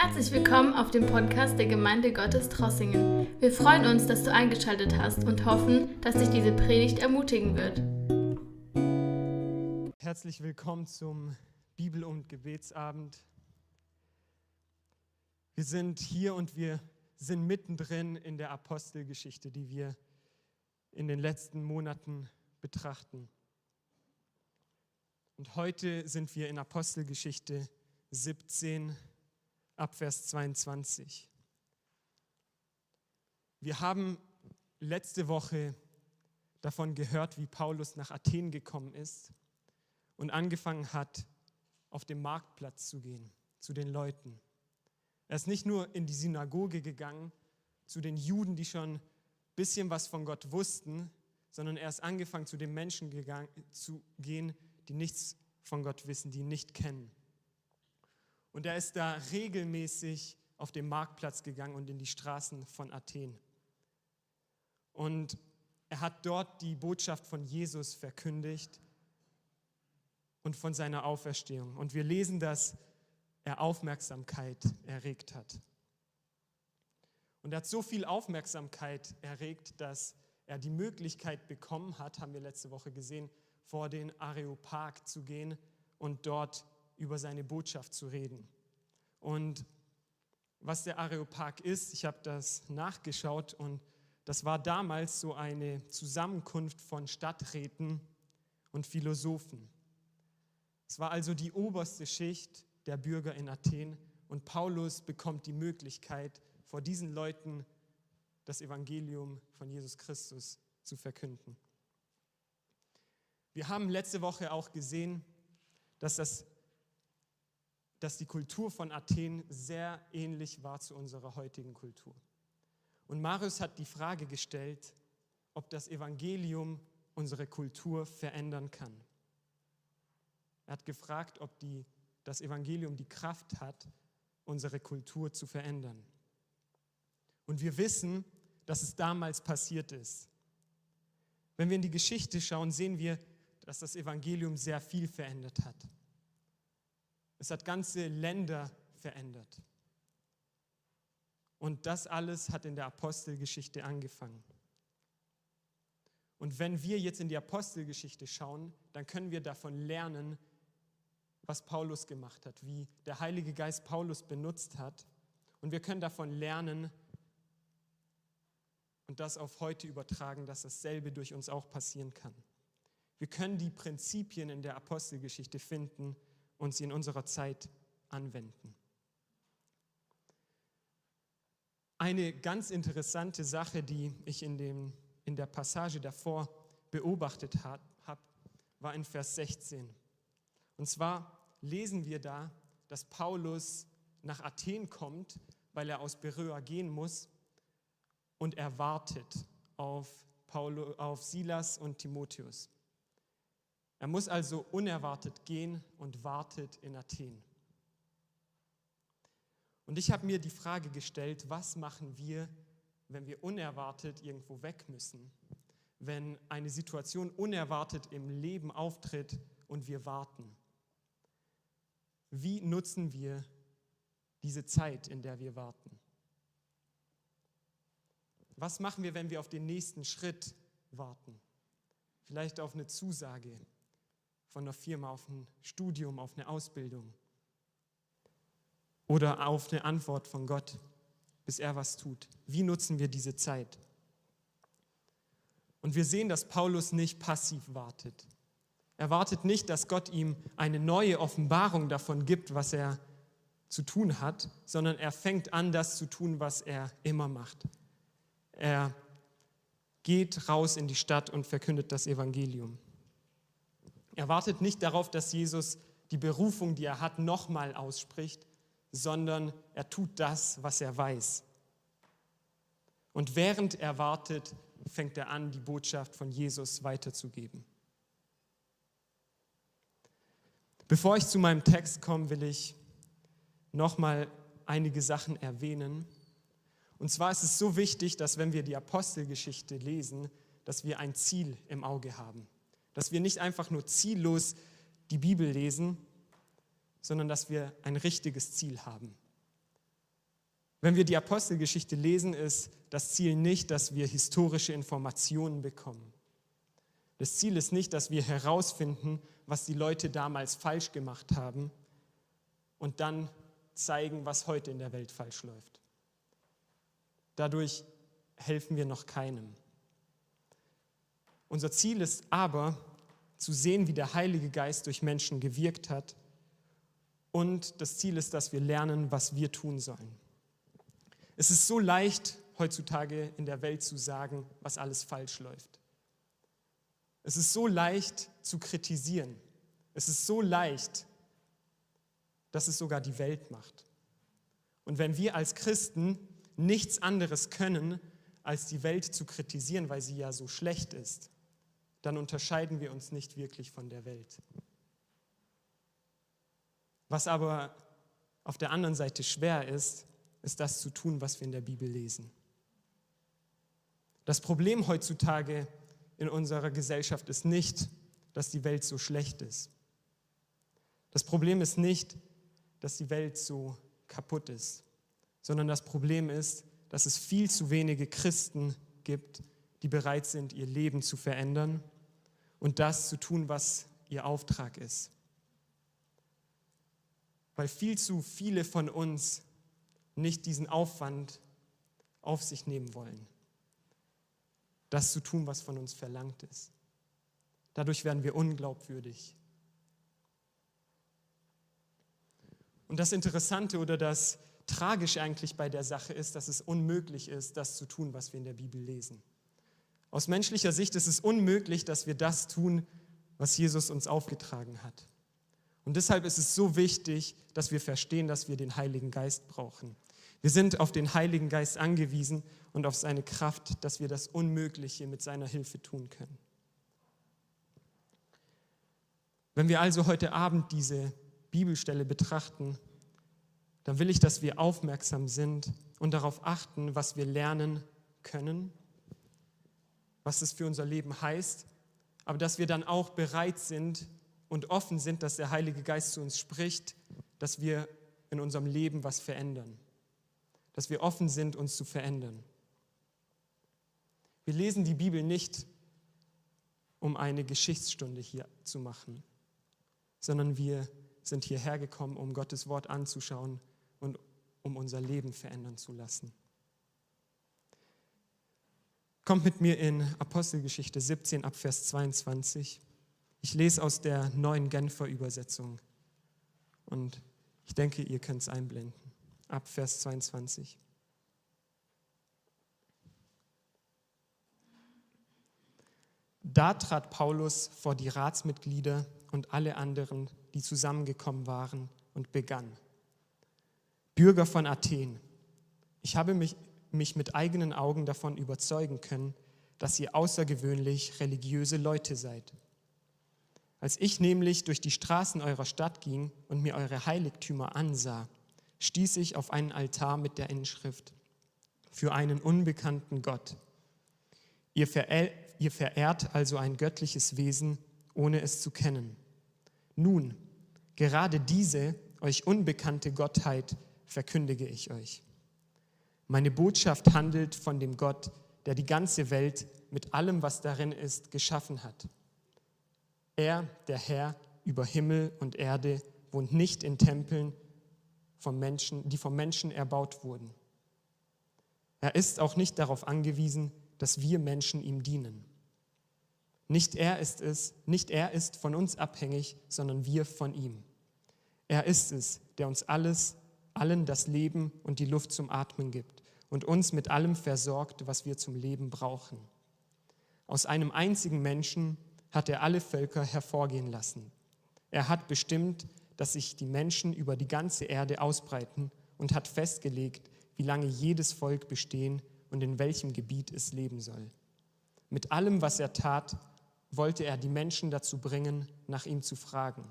Herzlich willkommen auf dem Podcast der Gemeinde Gottes Trossingen. Wir freuen uns, dass du eingeschaltet hast und hoffen, dass dich diese Predigt ermutigen wird. Herzlich willkommen zum Bibel- und Gebetsabend. Wir sind hier und wir sind mittendrin in der Apostelgeschichte, die wir in den letzten Monaten betrachten. Und heute sind wir in Apostelgeschichte 17 ab Vers 22. Wir haben letzte Woche davon gehört, wie Paulus nach Athen gekommen ist und angefangen hat, auf den Marktplatz zu gehen, zu den Leuten. Er ist nicht nur in die Synagoge gegangen, zu den Juden, die schon ein bisschen was von Gott wussten, sondern er ist angefangen, zu den Menschen gegangen, zu gehen, die nichts von Gott wissen, die ihn nicht kennen. Und er ist da regelmäßig auf den Marktplatz gegangen und in die Straßen von Athen. Und er hat dort die Botschaft von Jesus verkündigt und von seiner Auferstehung. Und wir lesen, dass er Aufmerksamkeit erregt hat. Und er hat so viel Aufmerksamkeit erregt, dass er die Möglichkeit bekommen hat, haben wir letzte Woche gesehen, vor den Areopag zu gehen und dort über seine Botschaft zu reden. Und was der Areopag ist, ich habe das nachgeschaut und das war damals so eine Zusammenkunft von Stadträten und Philosophen. Es war also die oberste Schicht der Bürger in Athen und Paulus bekommt die Möglichkeit, vor diesen Leuten das Evangelium von Jesus Christus zu verkünden. Wir haben letzte Woche auch gesehen, dass das dass die Kultur von Athen sehr ähnlich war zu unserer heutigen Kultur. Und Marius hat die Frage gestellt, ob das Evangelium unsere Kultur verändern kann. Er hat gefragt, ob die, das Evangelium die Kraft hat, unsere Kultur zu verändern. Und wir wissen, dass es damals passiert ist. Wenn wir in die Geschichte schauen, sehen wir, dass das Evangelium sehr viel verändert hat. Es hat ganze Länder verändert. Und das alles hat in der Apostelgeschichte angefangen. Und wenn wir jetzt in die Apostelgeschichte schauen, dann können wir davon lernen, was Paulus gemacht hat, wie der Heilige Geist Paulus benutzt hat. Und wir können davon lernen und das auf heute übertragen, dass dasselbe durch uns auch passieren kann. Wir können die Prinzipien in der Apostelgeschichte finden und sie in unserer Zeit anwenden. Eine ganz interessante Sache, die ich in, dem, in der Passage davor beobachtet habe, war in Vers 16. Und zwar lesen wir da, dass Paulus nach Athen kommt, weil er aus Beröa gehen muss und er wartet auf, Paulo, auf Silas und Timotheus. Er muss also unerwartet gehen und wartet in Athen. Und ich habe mir die Frage gestellt, was machen wir, wenn wir unerwartet irgendwo weg müssen? Wenn eine Situation unerwartet im Leben auftritt und wir warten? Wie nutzen wir diese Zeit, in der wir warten? Was machen wir, wenn wir auf den nächsten Schritt warten? Vielleicht auf eine Zusage, von einer Firma auf ein Studium, auf eine Ausbildung oder auf eine Antwort von Gott, bis er was tut. Wie nutzen wir diese Zeit? Und wir sehen, dass Paulus nicht passiv wartet. Er wartet nicht, dass Gott ihm eine neue Offenbarung davon gibt, was er zu tun hat, sondern er fängt an, das zu tun, was er immer macht. Er geht raus in die Stadt und verkündet das Evangelium. Er wartet nicht darauf, dass Jesus die Berufung, die er hat, nochmal ausspricht, sondern er tut das, was er weiß. Und während er wartet, fängt er an, die Botschaft von Jesus weiterzugeben. Bevor ich zu meinem Text komme, will ich nochmal einige Sachen erwähnen. Und zwar ist es so wichtig, dass wenn wir die Apostelgeschichte lesen, dass wir ein Ziel im Auge haben. Dass wir nicht einfach nur ziellos die Bibel lesen, sondern dass wir ein richtiges Ziel haben. Wenn wir die Apostelgeschichte lesen, ist das Ziel nicht, dass wir historische Informationen bekommen. Das Ziel ist nicht, dass wir herausfinden, was die Leute damals falsch gemacht haben und dann zeigen, was heute in der Welt falsch läuft. Dadurch helfen wir noch keinem. Unser Ziel ist aber, zu sehen, wie der Heilige Geist durch Menschen gewirkt hat. Und das Ziel ist, dass wir lernen, was wir tun sollen. Es ist so leicht, heutzutage in der Welt zu sagen, was alles falsch läuft. Es ist so leicht zu kritisieren. Es ist so leicht, dass es sogar die Welt macht. Und wenn wir als Christen nichts anderes können, als die Welt zu kritisieren, weil sie ja so schlecht ist, dann unterscheiden wir uns nicht wirklich von der Welt. Was aber auf der anderen Seite schwer ist, ist das zu tun, was wir in der Bibel lesen. Das Problem heutzutage in unserer Gesellschaft ist nicht, dass die Welt so schlecht ist. Das Problem ist nicht, dass die Welt so kaputt ist, sondern das Problem ist, dass es viel zu wenige Christen gibt, die bereit sind, ihr Leben zu verändern und das zu tun, was ihr Auftrag ist. Weil viel zu viele von uns nicht diesen Aufwand auf sich nehmen wollen, das zu tun, was von uns verlangt ist. Dadurch werden wir unglaubwürdig. Und das Interessante oder das Tragische eigentlich bei der Sache ist, dass es unmöglich ist, das zu tun, was wir in der Bibel lesen. Aus menschlicher Sicht ist es unmöglich, dass wir das tun, was Jesus uns aufgetragen hat. Und deshalb ist es so wichtig, dass wir verstehen, dass wir den Heiligen Geist brauchen. Wir sind auf den Heiligen Geist angewiesen und auf seine Kraft, dass wir das Unmögliche mit seiner Hilfe tun können. Wenn wir also heute Abend diese Bibelstelle betrachten, dann will ich, dass wir aufmerksam sind und darauf achten, was wir lernen können was es für unser Leben heißt, aber dass wir dann auch bereit sind und offen sind, dass der Heilige Geist zu uns spricht, dass wir in unserem Leben was verändern, dass wir offen sind, uns zu verändern. Wir lesen die Bibel nicht, um eine Geschichtsstunde hier zu machen, sondern wir sind hierher gekommen, um Gottes Wort anzuschauen und um unser Leben verändern zu lassen. Kommt mit mir in Apostelgeschichte 17 ab Vers 22. Ich lese aus der neuen Genfer Übersetzung und ich denke, ihr könnt es einblenden. Ab Vers 22. Da trat Paulus vor die Ratsmitglieder und alle anderen, die zusammengekommen waren, und begann. Bürger von Athen, ich habe mich mich mit eigenen Augen davon überzeugen können, dass ihr außergewöhnlich religiöse Leute seid. Als ich nämlich durch die Straßen eurer Stadt ging und mir eure Heiligtümer ansah, stieß ich auf einen Altar mit der Inschrift für einen unbekannten Gott. Ihr, verehrt also ein göttliches Wesen, ohne es zu kennen. Nun, gerade diese euch unbekannte Gottheit verkündige ich euch. Meine Botschaft handelt von dem Gott, der die ganze Welt mit allem, was darin ist, geschaffen hat. Er, der Herr über Himmel und Erde, wohnt nicht in Tempeln, vom Menschen, die vom Menschen erbaut wurden. Er ist auch nicht darauf angewiesen, dass wir Menschen ihm dienen. Nicht er ist es, nicht er ist von uns abhängig, sondern wir von ihm. Er ist es, der uns alles allen das Leben und die Luft zum Atmen gibt und uns mit allem versorgt, was wir zum Leben brauchen. Aus einem einzigen Menschen hat er alle Völker hervorgehen lassen. Er hat bestimmt, dass sich die Menschen über die ganze Erde ausbreiten und hat festgelegt, wie lange jedes Volk bestehen und in welchem Gebiet es leben soll. Mit allem, was er tat, wollte er die Menschen dazu bringen, nach ihm zu fragen.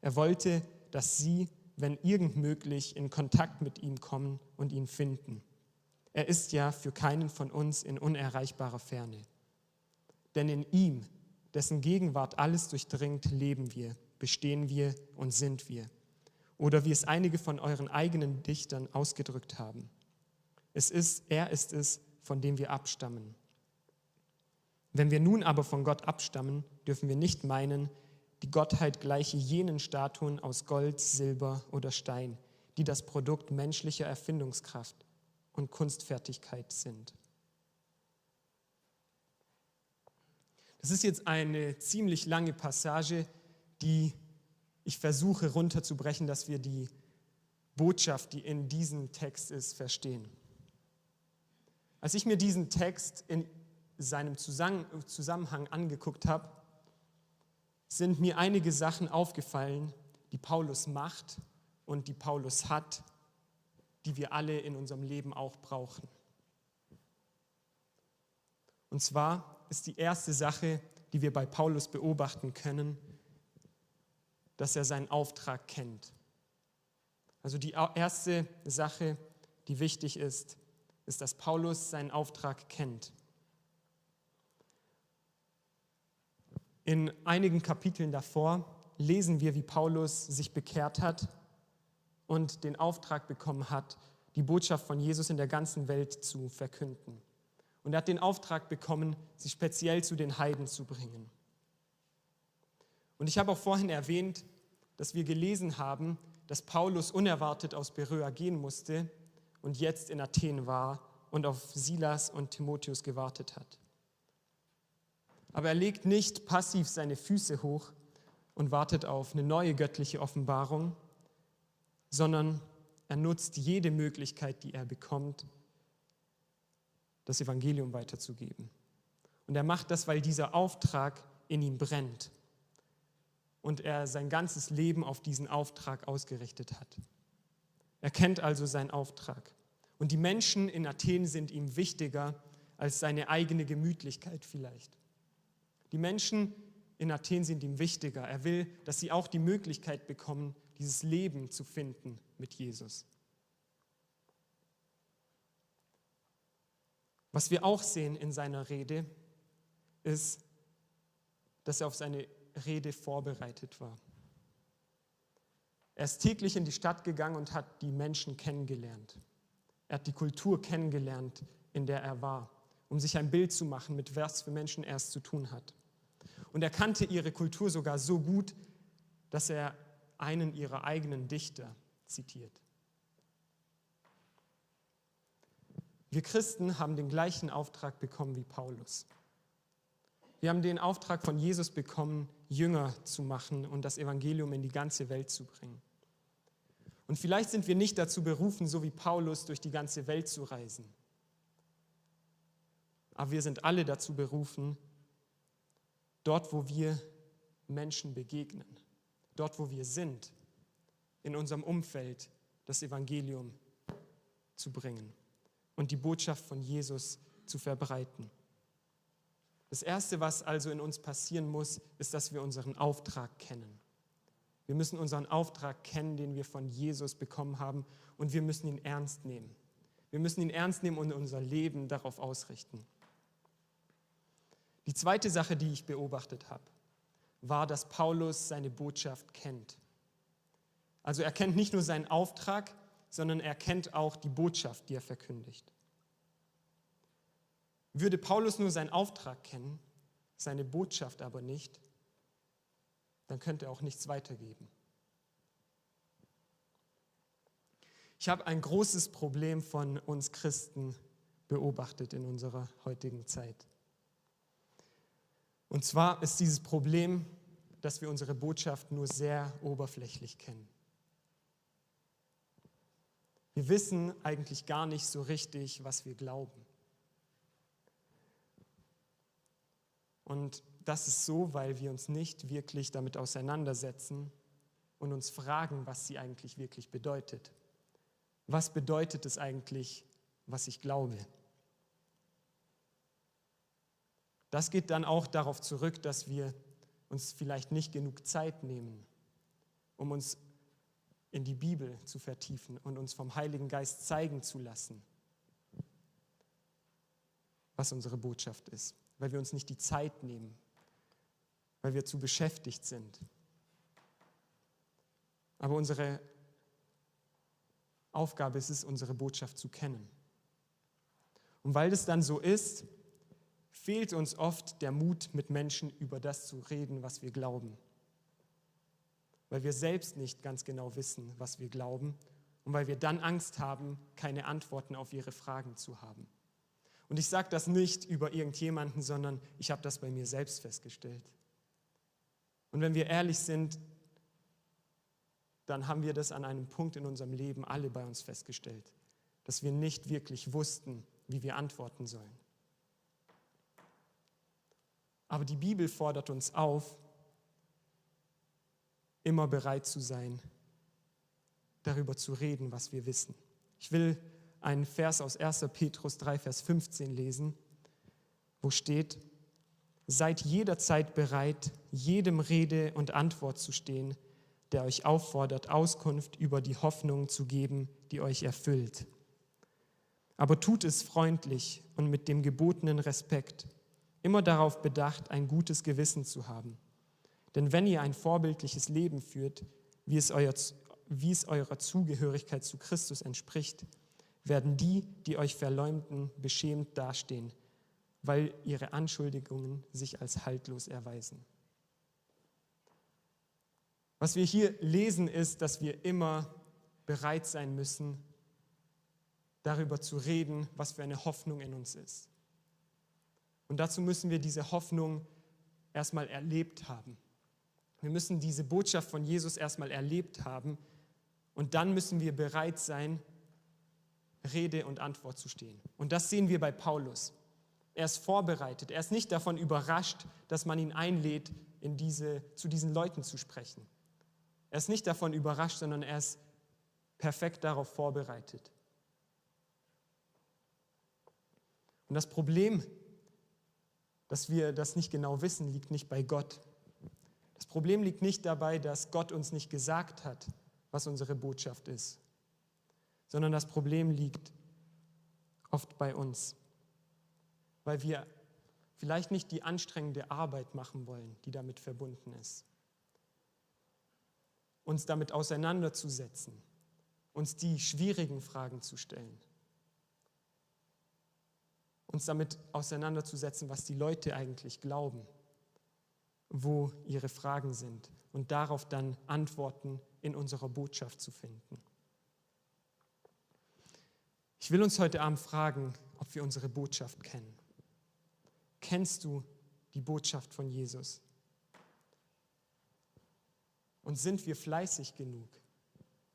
Er wollte, dass sie wenn irgend möglich, in Kontakt mit ihm kommen und ihn finden. Er ist ja für keinen von uns in unerreichbarer Ferne. Denn in ihm, dessen Gegenwart alles durchdringt, leben wir, bestehen wir und sind wir. Oder wie es einige von euren eigenen Dichtern ausgedrückt haben. Es ist, er ist es, von dem wir abstammen. Wenn wir nun aber von Gott abstammen, dürfen wir nicht meinen, die Gottheit gleiche jenen Statuen aus Gold, Silber oder Stein, die das Produkt menschlicher Erfindungskraft und Kunstfertigkeit sind. Das ist jetzt eine ziemlich lange Passage, die ich versuche runterzubrechen, dass wir die Botschaft, die in diesem Text ist, verstehen. Als ich mir diesen Text in seinem Zusammenhang angeguckt habe, sind mir einige Sachen aufgefallen, die Paulus macht und die Paulus hat, die wir alle in unserem Leben auch brauchen. Und zwar ist die erste Sache, die wir bei Paulus beobachten können, dass er seinen Auftrag kennt. Also die erste Sache, die wichtig ist, ist, dass Paulus seinen Auftrag kennt. In einigen Kapiteln davor lesen wir, wie Paulus sich bekehrt hat und den Auftrag bekommen hat, die Botschaft von Jesus in der ganzen Welt zu verkünden. Und er hat den Auftrag bekommen, sich speziell zu den Heiden zu bringen. Und ich habe auch vorhin erwähnt, dass wir gelesen haben, dass Paulus unerwartet aus Beröa gehen musste und jetzt in Athen war und auf Silas und Timotheus gewartet hat. Aber er legt nicht passiv seine Füße hoch und wartet auf eine neue göttliche Offenbarung, sondern er nutzt jede Möglichkeit, die er bekommt, das Evangelium weiterzugeben. Und er macht das, weil dieser Auftrag in ihm brennt und er sein ganzes Leben auf diesen Auftrag ausgerichtet hat. Er kennt also seinen Auftrag. Und die Menschen in Athen sind ihm wichtiger als seine eigene Gemütlichkeit vielleicht. Die Menschen in Athen sind ihm wichtiger. Er will, dass sie auch die Möglichkeit bekommen, dieses Leben zu finden mit Jesus. Was wir auch sehen in seiner Rede, ist, dass er auf seine Rede vorbereitet war. Er ist täglich in die Stadt gegangen und hat die Menschen kennengelernt. Er hat die Kultur kennengelernt, in der er war um sich ein Bild zu machen, mit was für Menschen er es zu tun hat. Und er kannte ihre Kultur sogar so gut, dass er einen ihrer eigenen Dichter zitiert. Wir Christen haben den gleichen Auftrag bekommen wie Paulus. Wir haben den Auftrag von Jesus bekommen, Jünger zu machen und das Evangelium in die ganze Welt zu bringen. Und vielleicht sind wir nicht dazu berufen, so wie Paulus durch die ganze Welt zu reisen. Aber wir sind alle dazu berufen, dort, wo wir Menschen begegnen, dort, wo wir sind, in unserem Umfeld das Evangelium zu bringen und die Botschaft von Jesus zu verbreiten. Das Erste, was also in uns passieren muss, ist, dass wir unseren Auftrag kennen. Wir müssen unseren Auftrag kennen, den wir von Jesus bekommen haben, und wir müssen ihn ernst nehmen. Wir müssen ihn ernst nehmen und unser Leben darauf ausrichten. Die zweite Sache, die ich beobachtet habe, war, dass Paulus seine Botschaft kennt. Also er kennt nicht nur seinen Auftrag, sondern er kennt auch die Botschaft, die er verkündigt. Würde Paulus nur seinen Auftrag kennen, seine Botschaft aber nicht, dann könnte er auch nichts weitergeben. Ich habe ein großes Problem von uns Christen beobachtet in unserer heutigen Zeit. Und zwar ist dieses Problem, dass wir unsere Botschaft nur sehr oberflächlich kennen. Wir wissen eigentlich gar nicht so richtig, was wir glauben. Und das ist so, weil wir uns nicht wirklich damit auseinandersetzen und uns fragen, was sie eigentlich wirklich bedeutet. Was bedeutet es eigentlich, was ich glaube? Das geht dann auch darauf zurück, dass wir uns vielleicht nicht genug Zeit nehmen, um uns in die Bibel zu vertiefen und uns vom Heiligen Geist zeigen zu lassen, was unsere Botschaft ist, weil wir uns nicht die Zeit nehmen, weil wir zu beschäftigt sind. Aber unsere Aufgabe ist es, unsere Botschaft zu kennen. Und weil das dann so ist, fehlt uns oft der Mut, mit Menschen über das zu reden, was wir glauben. Weil wir selbst nicht ganz genau wissen, was wir glauben und weil wir dann Angst haben, keine Antworten auf ihre Fragen zu haben. Und ich sage das nicht über irgendjemanden, sondern ich habe das bei mir selbst festgestellt. Und wenn wir ehrlich sind, dann haben wir das an einem Punkt in unserem Leben alle bei uns festgestellt, dass wir nicht wirklich wussten, wie wir antworten sollen. Aber die Bibel fordert uns auf, immer bereit zu sein, darüber zu reden, was wir wissen. Ich will einen Vers aus 1. Petrus 3, Vers 15 lesen, wo steht, Seid jederzeit bereit, jedem Rede und Antwort zu stehen, der euch auffordert, Auskunft über die Hoffnung zu geben, die euch erfüllt. Aber tut es freundlich und mit dem gebotenen Respekt, immer darauf bedacht, ein gutes Gewissen zu haben. Denn wenn ihr ein vorbildliches Leben führt, wie es, euer, wie es eurer Zugehörigkeit zu Christus entspricht, werden die, die euch verleumden, beschämt dastehen, weil ihre Anschuldigungen sich als haltlos erweisen. Was wir hier lesen ist, dass wir immer bereit sein müssen, darüber zu reden, was für eine Hoffnung in uns ist. Und dazu müssen wir diese Hoffnung erstmal erlebt haben. Wir müssen diese Botschaft von Jesus erstmal erlebt haben und dann müssen wir bereit sein, Rede und Antwort zu stehen. Und das sehen wir bei Paulus. Er ist vorbereitet. Er ist nicht davon überrascht, dass man ihn einlädt, in diese, zu diesen Leuten zu sprechen. Er ist nicht davon überrascht, sondern er ist perfekt darauf vorbereitet. Und das Problem, dass wir das nicht genau wissen, liegt nicht bei Gott. Das Problem liegt nicht dabei, dass Gott uns nicht gesagt hat, was unsere Botschaft ist sondern das Problem liegt oft bei uns, weil wir vielleicht nicht die anstrengende Arbeit machen wollen, die damit verbunden ist. Uns damit auseinanderzusetzen, uns die schwierigen Fragen zu stellen, uns damit auseinanderzusetzen, was die Leute eigentlich glauben, wo ihre Fragen sind und darauf dann Antworten in unserer Botschaft zu finden. Ich will uns heute Abend fragen, ob wir unsere Botschaft kennen. Kennst du die Botschaft von Jesus? Und sind wir fleißig genug,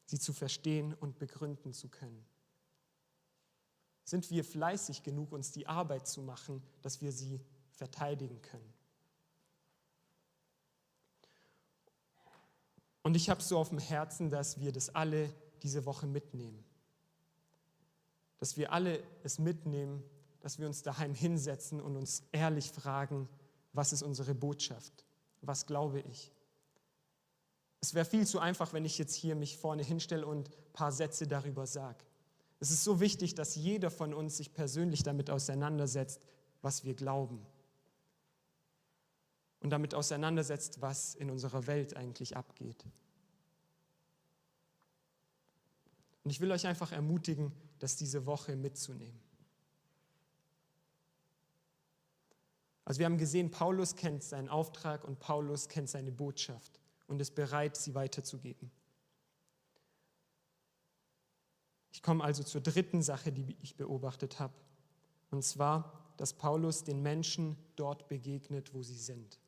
sie zu verstehen und begründen zu können? Sind wir fleißig genug, uns die Arbeit zu machen, dass wir sie verteidigen können? Und ich habe so auf dem Herzen, dass wir das alle diese Woche mitnehmen dass wir alle es mitnehmen, dass wir uns daheim hinsetzen und uns ehrlich fragen, was ist unsere Botschaft? Was glaube ich? Es wäre viel zu einfach, wenn ich jetzt hier mich vorne hinstelle und ein paar Sätze darüber sage. Es ist so wichtig, dass jeder von uns sich persönlich damit auseinandersetzt, was wir glauben. Und damit auseinandersetzt, was in unserer Welt eigentlich abgeht. Und ich will euch einfach ermutigen, das diese Woche mitzunehmen. Also wir haben gesehen, Paulus kennt seinen Auftrag und Paulus kennt seine Botschaft und ist bereit, sie weiterzugeben. Ich komme also zur dritten Sache, die ich beobachtet habe. Und zwar, dass Paulus den Menschen dort begegnet, wo sie sind.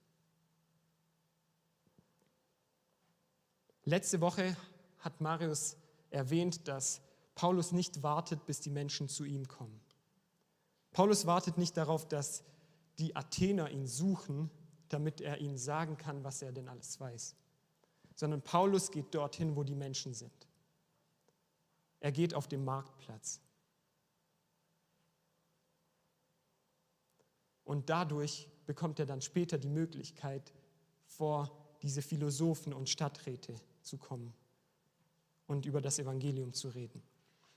Letzte Woche hat Marius erwähnt, dass Paulus nicht wartet, bis die Menschen zu ihm kommen. Paulus wartet nicht darauf, dass die Athener ihn suchen, damit er ihnen sagen kann, was er denn alles weiß, sondern Paulus geht dorthin, wo die Menschen sind. Er geht auf den Marktplatz. Und dadurch bekommt er dann später die Möglichkeit, vor diese Philosophen und Stadträte zu kommen und über das Evangelium zu reden.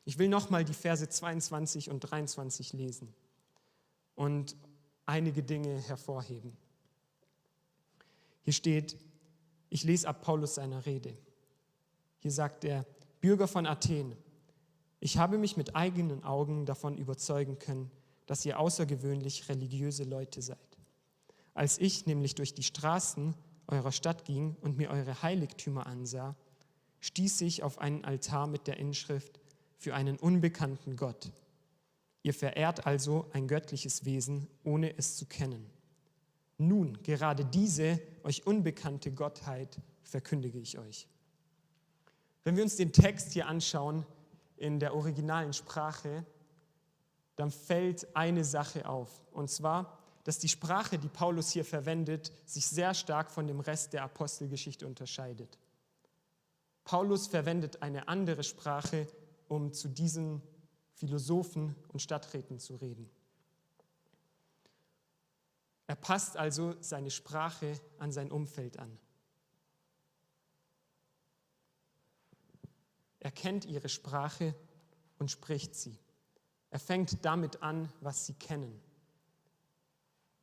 Ich will nochmal die Verse 22 und 23 lesen und einige Dinge hervorheben. Hier steht, ich lese ab Paulus seiner Rede. Hier sagt er, Bürger von Athen, ich habe mich mit eigenen Augen davon überzeugen können, dass ihr außergewöhnlich religiöse Leute seid. Als ich nämlich durch die Straßen eurer Stadt ging und mir eure Heiligtümer ansah, stieß ich auf einen Altar mit der Inschrift für einen unbekannten Gott. Ihr verehrt also ein göttliches Wesen, ohne es zu kennen. Nun, gerade diese euch unbekannte Gottheit verkündige ich euch. Wenn wir uns den Text hier anschauen in der originalen Sprache, dann fällt eine Sache auf. Und zwar, dass die Sprache, die Paulus hier verwendet, sich sehr stark von dem Rest der Apostelgeschichte unterscheidet. Paulus verwendet eine andere Sprache, um zu diesen Philosophen und Stadträten zu reden. Er passt also seine Sprache an sein Umfeld an. Er kennt ihre Sprache und spricht sie. Er fängt damit an, was sie kennen.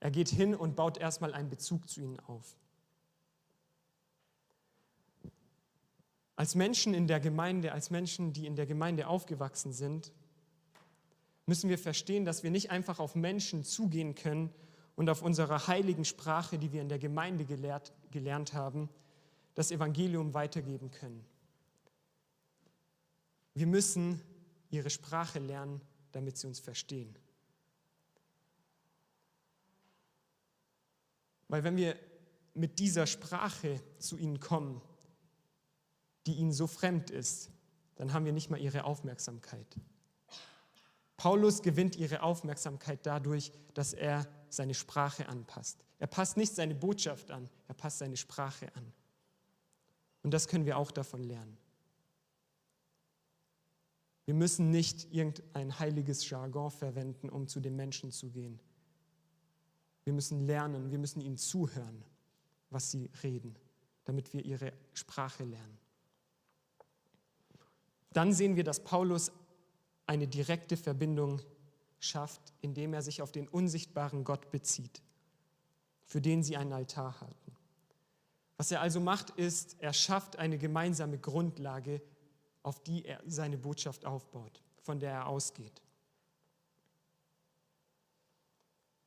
Er geht hin und baut erstmal einen Bezug zu ihnen auf. Als Menschen in der Gemeinde, als Menschen, die in der Gemeinde aufgewachsen sind, müssen wir verstehen, dass wir nicht einfach auf Menschen zugehen können und auf unserer heiligen Sprache, die wir in der Gemeinde gelehrt, gelernt haben, das Evangelium weitergeben können. Wir müssen ihre Sprache lernen, damit sie uns verstehen. Weil wenn wir mit dieser Sprache zu ihnen kommen, die ihnen so fremd ist, dann haben wir nicht mal ihre Aufmerksamkeit. Paulus gewinnt ihre Aufmerksamkeit dadurch, dass er seine Sprache anpasst. Er passt nicht seine Botschaft an, er passt seine Sprache an. Und das können wir auch davon lernen. Wir müssen nicht irgendein heiliges Jargon verwenden, um zu den Menschen zu gehen. Wir müssen lernen, wir müssen ihnen zuhören, was sie reden, damit wir ihre Sprache lernen. Dann sehen wir, dass Paulus eine direkte Verbindung schafft, indem er sich auf den unsichtbaren Gott bezieht, für den sie einen Altar hatten. Was er also macht, ist, er schafft eine gemeinsame Grundlage, auf die er seine Botschaft aufbaut, von der er ausgeht.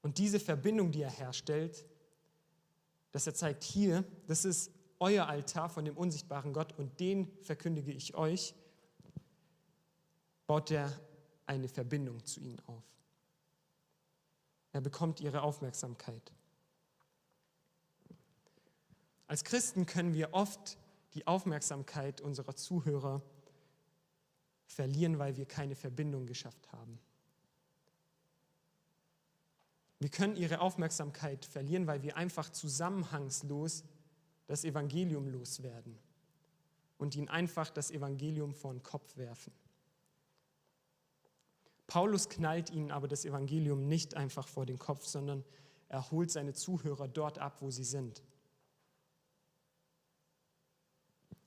Und diese Verbindung, die er herstellt, dass er zeigt, hier, das ist euer Altar von dem unsichtbaren Gott und den verkündige ich euch, baut er eine Verbindung zu ihnen auf. Er bekommt ihre Aufmerksamkeit. Als Christen können wir oft die Aufmerksamkeit unserer Zuhörer verlieren, weil wir keine Verbindung geschafft haben. Wir können ihre Aufmerksamkeit verlieren, weil wir einfach zusammenhangslos das Evangelium loswerden und ihnen einfach das Evangelium vor den Kopf werfen. Paulus knallt ihnen aber das Evangelium nicht einfach vor den Kopf, sondern er holt seine Zuhörer dort ab, wo sie sind.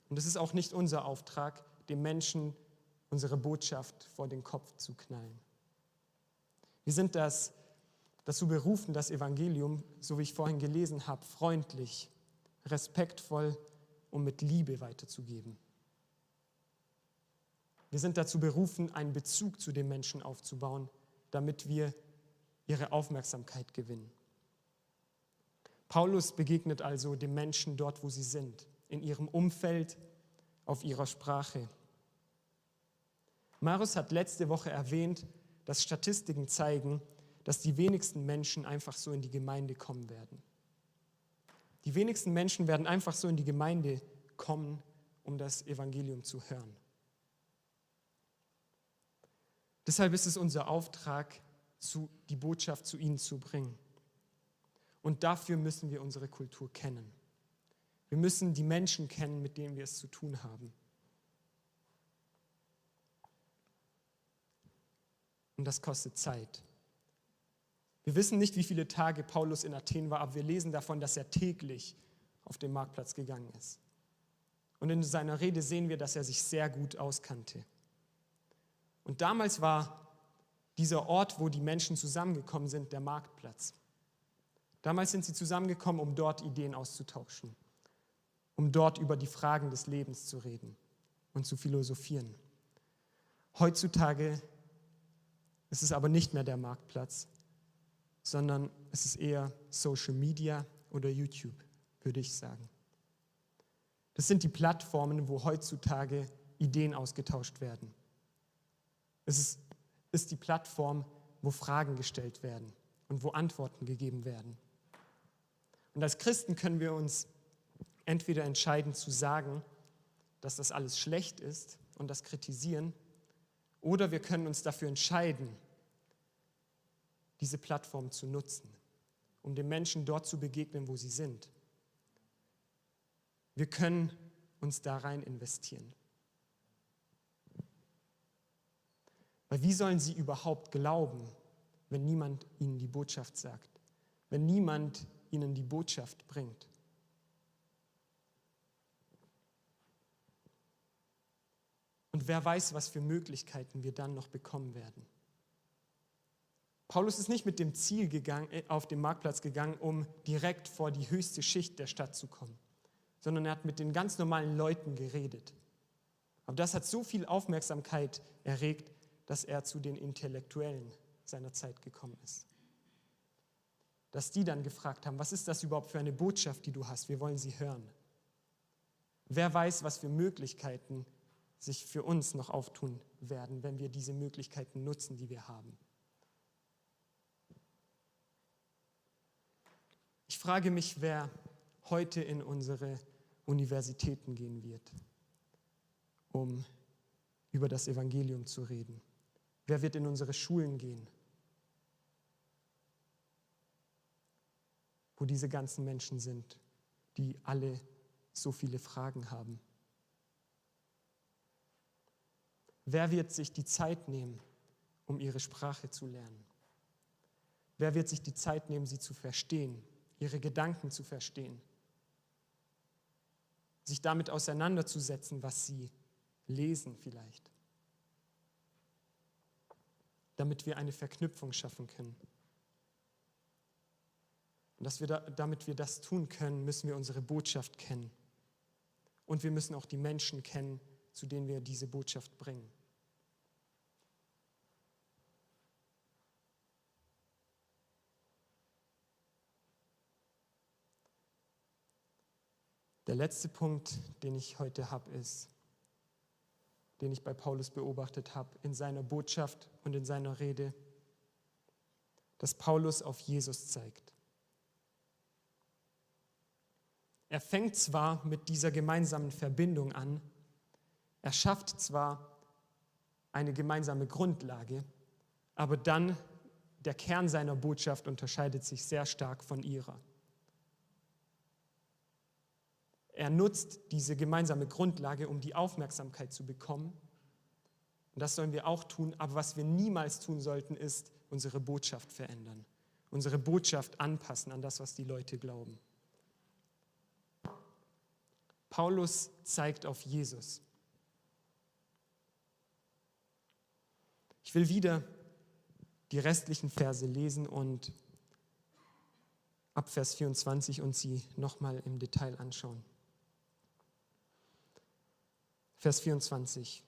Und es ist auch nicht unser Auftrag, den Menschen unsere Botschaft vor den Kopf zu knallen. Wir sind das, dazu berufen, das Evangelium, so wie ich vorhin gelesen habe, freundlich, respektvoll und mit Liebe weiterzugeben. Wir sind dazu berufen, einen Bezug zu den Menschen aufzubauen, damit wir ihre Aufmerksamkeit gewinnen. Paulus begegnet also den Menschen dort, wo sie sind, in ihrem Umfeld, auf ihrer Sprache. Marius hat letzte Woche erwähnt, dass Statistiken zeigen, dass die wenigsten Menschen einfach so in die Gemeinde kommen werden. Die wenigsten Menschen werden einfach so in die Gemeinde kommen, um das Evangelium zu hören. Deshalb ist es unser Auftrag, die Botschaft zu ihnen zu bringen. Und dafür müssen wir unsere Kultur kennen. Wir müssen die Menschen kennen, mit denen wir es zu tun haben. Und das kostet Zeit. Wir wissen nicht, wie viele Tage Paulus in Athen war, aber wir lesen davon, dass er täglich auf den Marktplatz gegangen ist. Und in seiner Rede sehen wir, dass er sich sehr gut auskannte. Und damals war dieser Ort, wo die Menschen zusammengekommen sind, der Marktplatz. Damals sind sie zusammengekommen, um dort Ideen auszutauschen, um dort über die Fragen des Lebens zu reden und zu philosophieren. Heutzutage Es ist aber nicht mehr der Marktplatz, sondern es ist eher Social Media oder YouTube, würde ich sagen. Das sind die Plattformen, wo heutzutage Ideen ausgetauscht werden. Es ist, ist die Plattform, wo Fragen gestellt werden und wo Antworten gegeben werden. Und als Christen können wir uns entweder entscheiden zu sagen, dass das alles schlecht ist und das kritisieren, oder wir können uns dafür entscheiden, diese Plattform zu nutzen, um den Menschen dort zu begegnen, wo sie sind. Wir können uns da rein investieren. Weil wie sollen sie überhaupt glauben, wenn niemand ihnen die Botschaft sagt, wenn niemand ihnen die Botschaft bringt? Und wer weiß, was für Möglichkeiten wir dann noch bekommen werden. Paulus ist nicht mit dem Ziel gegangen, äh, auf den Marktplatz gegangen, um direkt vor die höchste Schicht der Stadt zu kommen, sondern er hat mit den ganz normalen Leuten geredet. Aber das hat so viel Aufmerksamkeit erregt, dass er zu den Intellektuellen seiner Zeit gekommen ist. Dass die dann gefragt haben, was ist das überhaupt für eine Botschaft, die du hast? Wir wollen sie hören. Wer weiß, was für Möglichkeiten sich für uns noch auftun werden, wenn wir diese Möglichkeiten nutzen, die wir haben. Ich frage mich, wer heute in unsere Universitäten gehen wird, um über das Evangelium zu reden. Wer wird in unsere Schulen gehen, wo diese ganzen Menschen sind, die alle so viele Fragen haben. Wer wird sich die Zeit nehmen, um ihre Sprache zu lernen? Wer wird sich die Zeit nehmen, sie zu verstehen, ihre Gedanken zu verstehen? Sich damit auseinanderzusetzen, was sie lesen vielleicht, damit wir eine Verknüpfung schaffen können. Und dass wir da, damit wir das tun können, müssen wir unsere Botschaft kennen. Und wir müssen auch die Menschen kennen, zu denen wir diese Botschaft bringen. Der letzte Punkt, den ich heute habe, ist, den ich bei Paulus beobachtet habe in seiner Botschaft und in seiner Rede, dass Paulus auf Jesus zeigt. Er fängt zwar mit dieser gemeinsamen Verbindung an, er schafft zwar eine gemeinsame Grundlage, aber dann der Kern seiner Botschaft unterscheidet sich sehr stark von ihrer. Er nutzt diese gemeinsame Grundlage, um die Aufmerksamkeit zu bekommen. Und das sollen wir auch tun. Aber was wir niemals tun sollten, ist unsere Botschaft verändern. Unsere Botschaft anpassen an das, was die Leute glauben. Paulus zeigt auf Jesus. Ich will wieder die restlichen Verse lesen und ab Vers 24 und sie nochmal im Detail anschauen. Vers 24.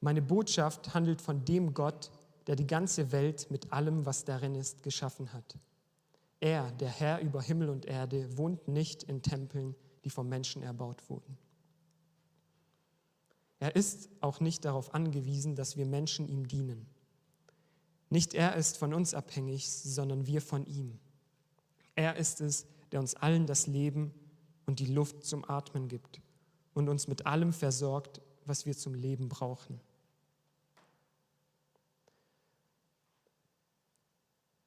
Meine Botschaft handelt von dem Gott, der die ganze Welt mit allem, was darin ist, geschaffen hat. Er, der Herr über Himmel und Erde, wohnt nicht in Tempeln, die vom Menschen erbaut wurden. Er ist auch nicht darauf angewiesen, dass wir Menschen ihm dienen. Nicht er ist von uns abhängig, sondern wir von ihm. Er ist es, der uns allen das Leben und die Luft zum Atmen gibt und uns mit allem versorgt, was wir zum Leben brauchen.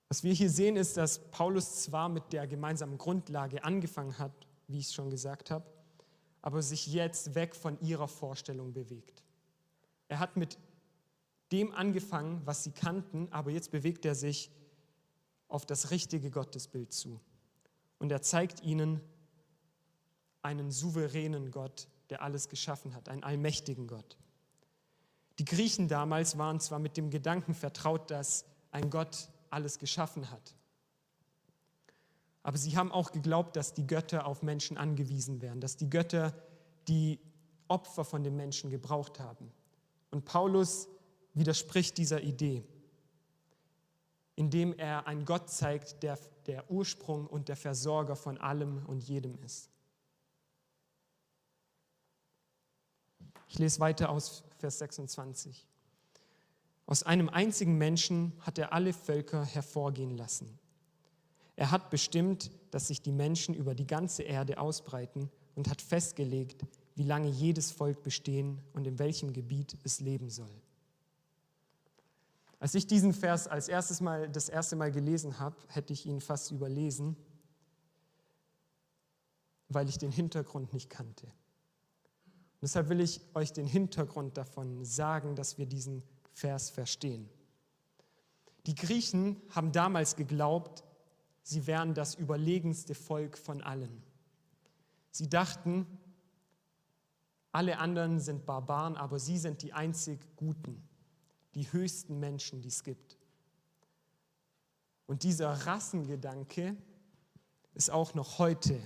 Was wir hier sehen, ist, dass Paulus zwar mit der gemeinsamen Grundlage angefangen hat, wie ich es schon gesagt habe, aber sich jetzt weg von ihrer Vorstellung bewegt. Er hat mit dem angefangen, was sie kannten, aber jetzt bewegt er sich auf das richtige Gottesbild zu. Und er zeigt ihnen einen souveränen Gott, der alles geschaffen hat, einen allmächtigen Gott. Die Griechen damals waren zwar mit dem Gedanken vertraut, dass ein Gott alles geschaffen hat, aber sie haben auch geglaubt, dass die Götter auf Menschen angewiesen wären, dass die Götter die Opfer von den Menschen gebraucht haben. Und Paulus widerspricht dieser Idee. indem er einen Gott zeigt, der der Ursprung und der Versorger von allem und jedem ist. Ich lese weiter aus Vers 26. Aus einem einzigen Menschen hat er alle Völker hervorgehen lassen. Er hat bestimmt, dass sich die Menschen über die ganze Erde ausbreiten und hat festgelegt, wie lange jedes Volk bestehen und in welchem Gebiet es leben soll. Als ich diesen Vers als erstes Mal, das erste Mal gelesen habe, hätte ich ihn fast überlesen, weil ich den Hintergrund nicht kannte. Deshalb will ich euch den Hintergrund davon sagen, dass wir diesen Vers verstehen. Die Griechen haben damals geglaubt, sie wären das überlegenste Volk von allen. Sie dachten, alle anderen sind Barbaren, aber sie sind die einzig Guten, die höchsten Menschen, die es gibt. Und dieser Rassengedanke ist auch noch heute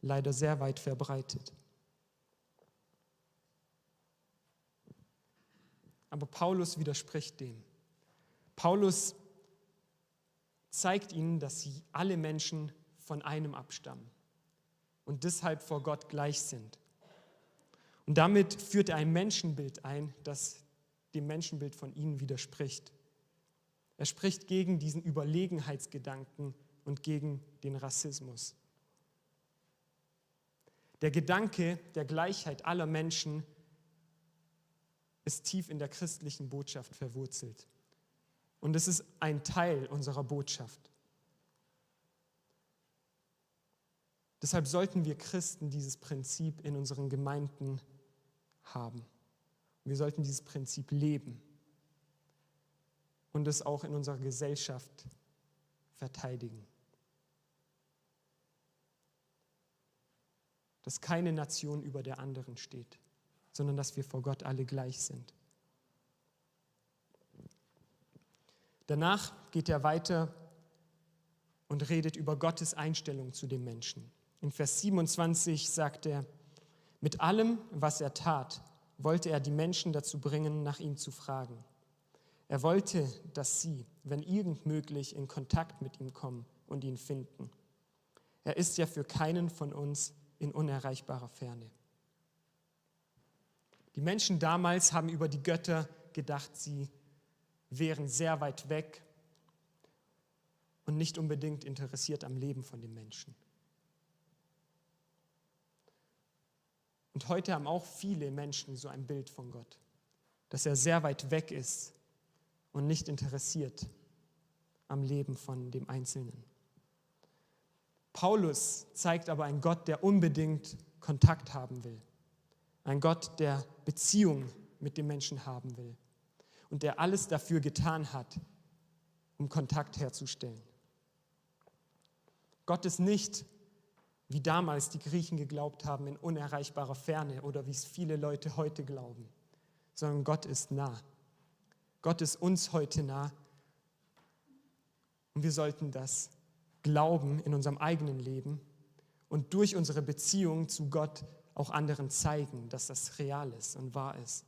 leider sehr weit verbreitet. Aber Paulus widerspricht dem. Paulus zeigt ihnen, dass alle Menschen von einem abstammen und deshalb vor Gott gleich sind. Und damit führt er ein Menschenbild ein, das dem Menschenbild von ihnen widerspricht. Er spricht gegen diesen Überlegenheitsgedanken und gegen den Rassismus. Der Gedanke der Gleichheit aller Menschen ist tief in der christlichen Botschaft verwurzelt. Und es ist ein Teil unserer Botschaft. Deshalb sollten wir Christen dieses Prinzip in unseren Gemeinden haben. Wir sollten dieses Prinzip leben und es auch in unserer Gesellschaft verteidigen. Dass keine Nation über der anderen steht sondern dass wir vor Gott alle gleich sind. Danach geht er weiter und redet über Gottes Einstellung zu dem Menschen. In Vers 27 sagt er, mit allem, was er tat, wollte er die Menschen dazu bringen, nach ihm zu fragen. Er wollte, dass sie, wenn irgend möglich, in Kontakt mit ihm kommen und ihn finden. Er ist ja für keinen von uns in unerreichbarer Ferne. Die Menschen damals haben über die Götter gedacht, sie wären sehr weit weg und nicht unbedingt interessiert am Leben von den Menschen. Und heute haben auch viele Menschen so ein Bild von Gott, dass er sehr weit weg ist und nicht interessiert am Leben von dem Einzelnen. Paulus zeigt aber einen Gott, der unbedingt Kontakt haben will. Ein Gott, der Beziehung mit dem Menschen haben will und der alles dafür getan hat, um Kontakt herzustellen. Gott ist nicht, wie damals die Griechen geglaubt haben, in unerreichbarer Ferne oder wie es viele Leute heute glauben, sondern Gott ist nah. Gott ist uns heute nah und wir sollten das glauben in unserem eigenen Leben und durch unsere Beziehung zu Gott auch anderen zeigen, dass das real ist und wahr ist.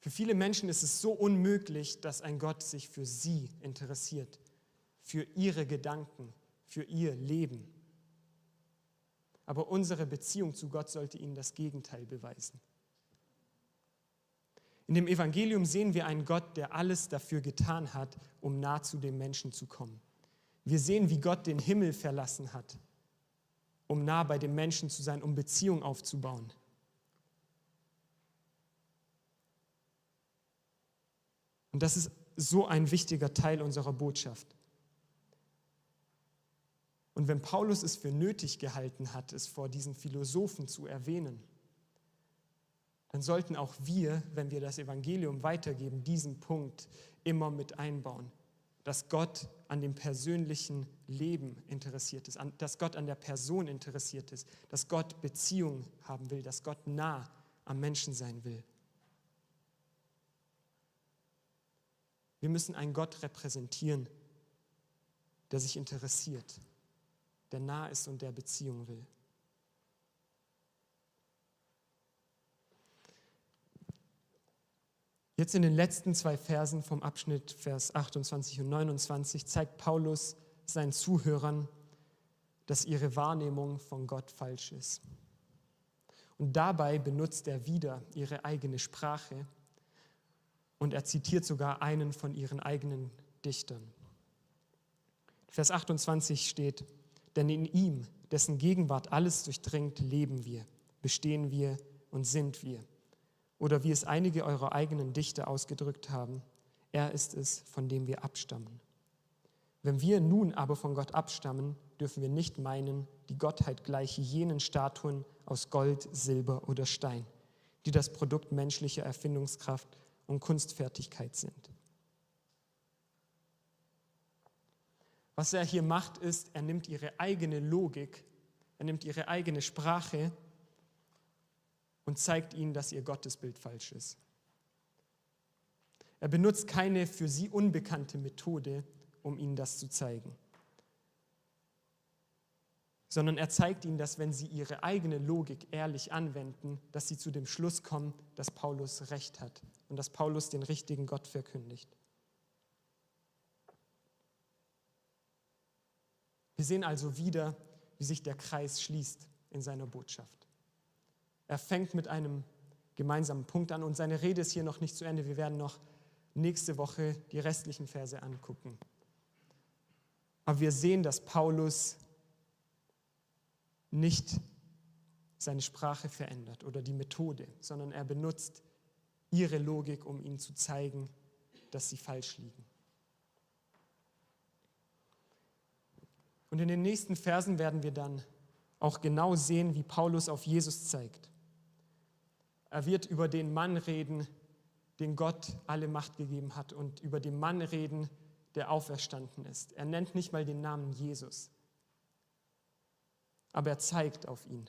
Für viele Menschen ist es so unmöglich, dass ein Gott sich für sie interessiert, für ihre Gedanken, für ihr Leben. Aber unsere Beziehung zu Gott sollte ihnen das Gegenteil beweisen. In dem Evangelium sehen wir einen Gott, der alles dafür getan hat, um nah zu dem Menschen zu kommen. Wir sehen, wie Gott den Himmel verlassen hat, um nah bei dem Menschen zu sein, um Beziehung aufzubauen. Und das ist so ein wichtiger Teil unserer Botschaft. Und wenn Paulus es für nötig gehalten hat, es vor diesen Philosophen zu erwähnen, dann sollten auch wir, wenn wir das Evangelium weitergeben, diesen Punkt immer mit einbauen dass Gott an dem persönlichen Leben interessiert ist, dass Gott an der Person interessiert ist, dass Gott Beziehung haben will, dass Gott nah am Menschen sein will. Wir müssen einen Gott repräsentieren, der sich interessiert, der nah ist und der Beziehung will. Jetzt in den letzten zwei Versen vom Abschnitt Vers 28 und 29 zeigt Paulus seinen Zuhörern, dass ihre Wahrnehmung von Gott falsch ist. Und dabei benutzt er wieder ihre eigene Sprache und er zitiert sogar einen von ihren eigenen Dichtern. Vers 28 steht, denn in ihm, dessen Gegenwart alles durchdringt, leben wir, bestehen wir und sind wir. Oder wie es einige eurer eigenen Dichter ausgedrückt haben, er ist es, von dem wir abstammen. Wenn wir nun aber von Gott abstammen, dürfen wir nicht meinen, die Gottheit gleiche jenen Statuen aus Gold, Silber oder Stein, die das Produkt menschlicher Erfindungskraft und Kunstfertigkeit sind. Was er hier macht, ist, er nimmt ihre eigene Logik, er nimmt ihre eigene Sprache und zeigt ihnen, dass ihr Gottesbild falsch ist. Er benutzt keine für sie unbekannte Methode, um ihnen das zu zeigen, sondern er zeigt ihnen, dass wenn sie ihre eigene Logik ehrlich anwenden, dass sie zu dem Schluss kommen, dass Paulus recht hat und dass Paulus den richtigen Gott verkündigt. Wir sehen also wieder, wie sich der Kreis schließt in seiner Botschaft. Er fängt mit einem gemeinsamen Punkt an und seine Rede ist hier noch nicht zu Ende. Wir werden noch nächste Woche die restlichen Verse angucken. Aber wir sehen, dass Paulus nicht seine Sprache verändert oder die Methode, sondern er benutzt ihre Logik, um ihnen zu zeigen, dass sie falsch liegen. Und in den nächsten Versen werden wir dann auch genau sehen, wie Paulus auf Jesus zeigt. Er wird über den Mann reden, den Gott alle Macht gegeben hat und über den Mann reden, der auferstanden ist. Er nennt nicht mal den Namen Jesus, aber er zeigt auf ihn.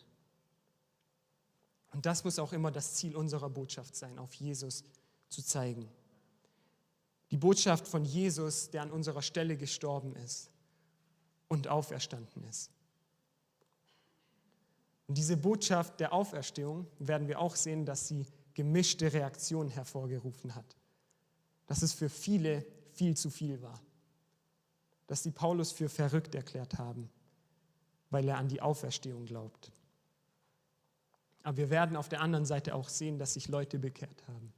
Und das muss auch immer das Ziel unserer Botschaft sein, auf Jesus zu zeigen. Die Botschaft von Jesus, der an unserer Stelle gestorben ist und auferstanden ist. Und diese Botschaft der Auferstehung werden wir auch sehen, dass sie gemischte Reaktionen hervorgerufen hat. Dass es für viele viel zu viel war. Dass sie Paulus für verrückt erklärt haben, weil er an die Auferstehung glaubt. Aber wir werden auf der anderen Seite auch sehen, dass sich Leute bekehrt haben.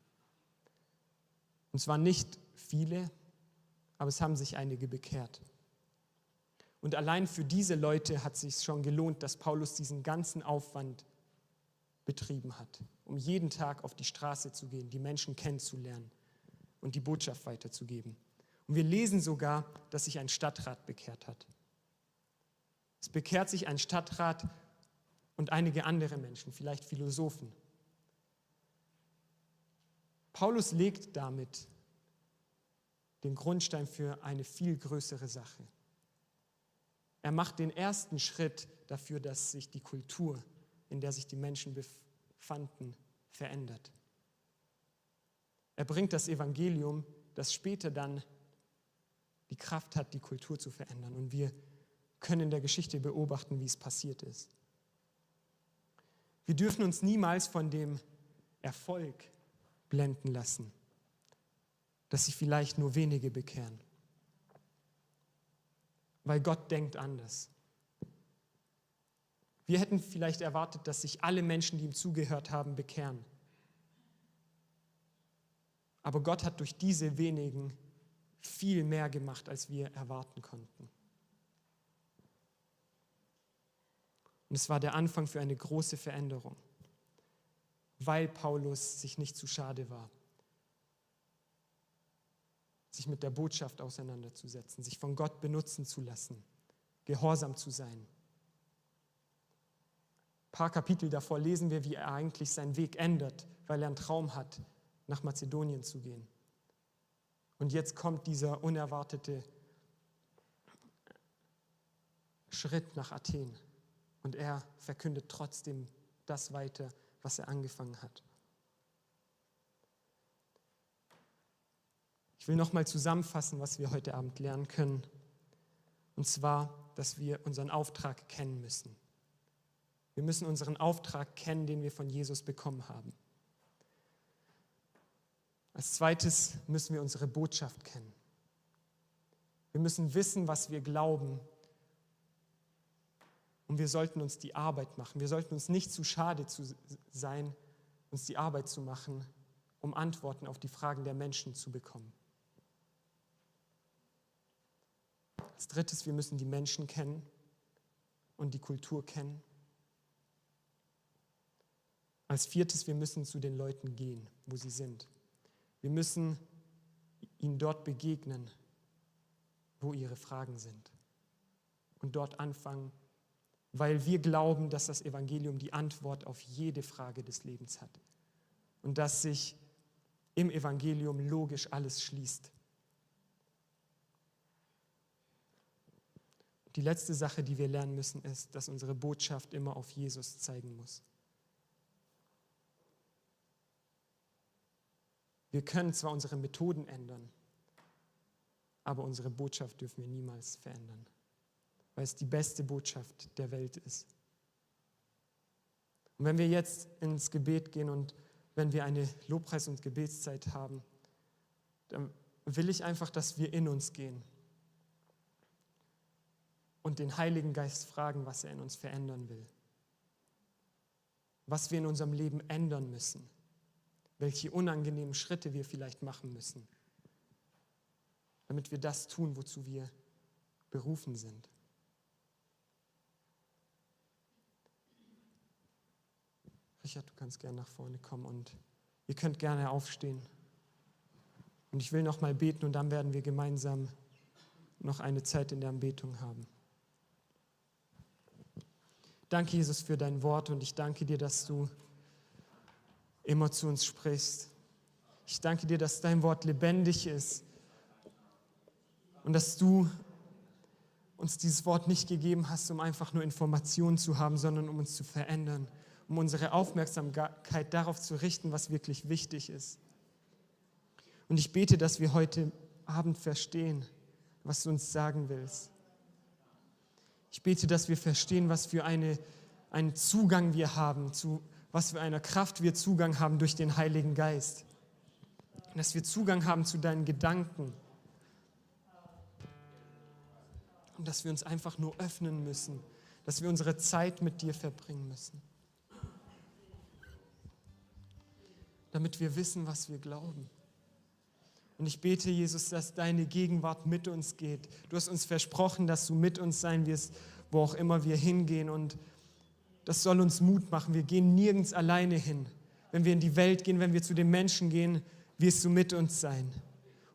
Und zwar nicht viele, aber es haben sich einige bekehrt. Und allein für diese Leute hat es sich schon gelohnt, dass Paulus diesen ganzen Aufwand betrieben hat, um jeden Tag auf die Straße zu gehen, die Menschen kennenzulernen und die Botschaft weiterzugeben. Und wir lesen sogar, dass sich ein Stadtrat bekehrt hat. Es bekehrt sich ein Stadtrat und einige andere Menschen, vielleicht Philosophen. Paulus legt damit den Grundstein für eine viel größere Sache. Er macht den ersten Schritt dafür, dass sich die Kultur, in der sich die Menschen befanden, verändert. Er bringt das Evangelium, das später dann die Kraft hat, die Kultur zu verändern. Und wir können in der Geschichte beobachten, wie es passiert ist. Wir dürfen uns niemals von dem Erfolg blenden lassen, dass sich vielleicht nur wenige bekehren weil Gott denkt anders. Wir hätten vielleicht erwartet, dass sich alle Menschen, die ihm zugehört haben, bekehren. Aber Gott hat durch diese wenigen viel mehr gemacht, als wir erwarten konnten. Und es war der Anfang für eine große Veränderung, weil Paulus sich nicht zu schade war, sich mit der Botschaft auseinanderzusetzen, sich von Gott benutzen zu lassen, gehorsam zu sein. Ein paar Kapitel davor lesen wir, wie er eigentlich seinen Weg ändert, weil er einen Traum hat, nach Mazedonien zu gehen. Und jetzt kommt dieser unerwartete Schritt nach Athen und er verkündet trotzdem das weiter, was er angefangen hat. Ich will nochmal zusammenfassen, was wir heute Abend lernen können. Und zwar, dass wir unseren Auftrag kennen müssen. Wir müssen unseren Auftrag kennen, den wir von Jesus bekommen haben. Als zweites müssen wir unsere Botschaft kennen. Wir müssen wissen, was wir glauben. Und wir sollten uns die Arbeit machen. Wir sollten uns nicht zu schade zu sein, uns die Arbeit zu machen, um Antworten auf die Fragen der Menschen zu bekommen. Als drittes, wir müssen die Menschen kennen und die Kultur kennen. Als viertes, wir müssen zu den Leuten gehen, wo sie sind. Wir müssen ihnen dort begegnen, wo ihre Fragen sind. Und dort anfangen, weil wir glauben, dass das Evangelium die Antwort auf jede Frage des Lebens hat. Und dass sich im Evangelium logisch alles schließt. Die letzte Sache, die wir lernen müssen, ist, dass unsere Botschaft immer auf Jesus zeigen muss. Wir können zwar unsere Methoden ändern, aber unsere Botschaft dürfen wir niemals verändern, weil es die beste Botschaft der Welt ist. Und wenn wir jetzt ins Gebet gehen und wenn wir eine Lobpreis- und Gebetszeit haben, dann will ich einfach, dass wir in uns gehen und den Heiligen Geist fragen, was er in uns verändern will, was wir in unserem Leben ändern müssen welche unangenehmen Schritte wir vielleicht machen müssen, damit wir das tun, wozu wir berufen sind. Richard, du kannst gerne nach vorne kommen und ihr könnt gerne aufstehen. Und ich will noch mal beten und dann werden wir gemeinsam noch eine Zeit in der Anbetung haben. Danke, Jesus, für dein Wort und ich danke dir, dass du immer zu uns sprichst. Ich danke dir, dass dein Wort lebendig ist und dass du uns dieses Wort nicht gegeben hast, um einfach nur Informationen zu haben, sondern um uns zu verändern, um unsere Aufmerksamkeit darauf zu richten, was wirklich wichtig ist. Und ich bete, dass wir heute Abend verstehen, was du uns sagen willst. Ich bete, dass wir verstehen, was für eine, einen Zugang wir haben zu was für eine Kraft wir Zugang haben durch den Heiligen Geist. Dass wir Zugang haben zu deinen Gedanken. Und dass wir uns einfach nur öffnen müssen. Dass wir unsere Zeit mit dir verbringen müssen. Damit wir wissen, was wir glauben. Und ich bete, Jesus, dass deine Gegenwart mit uns geht. Du hast uns versprochen, dass du mit uns sein wirst, wo auch immer wir hingehen. Und das soll uns Mut machen. Wir gehen nirgends alleine hin. Wenn wir in die Welt gehen, wenn wir zu den Menschen gehen, wirst du mit uns sein.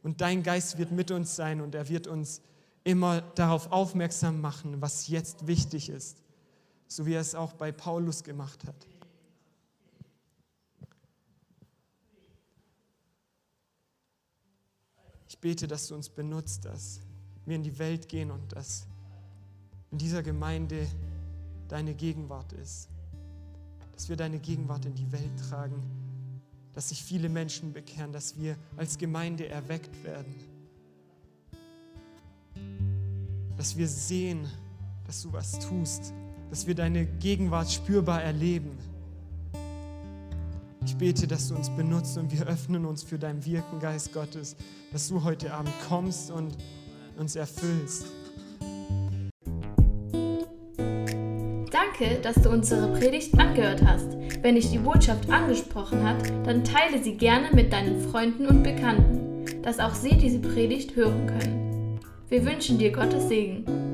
Und dein Geist wird mit uns sein und er wird uns immer darauf aufmerksam machen, was jetzt wichtig ist, so wie er es auch bei Paulus gemacht hat. Ich bete, dass du uns benutzt, dass wir in die Welt gehen und dass in dieser Gemeinde deine Gegenwart ist. Dass wir deine Gegenwart in die Welt tragen, dass sich viele Menschen bekehren, dass wir als Gemeinde erweckt werden. Dass wir sehen, dass du was tust, dass wir deine Gegenwart spürbar erleben. Ich bete, dass du uns benutzt und wir öffnen uns für dein Wirken, Geist Gottes, dass du heute Abend kommst und uns erfüllst. Danke, dass du unsere Predigt angehört hast. Wenn dich die Botschaft angesprochen hat, dann teile sie gerne mit deinen Freunden und Bekannten, dass auch sie diese Predigt hören können. Wir wünschen dir Gottes Segen.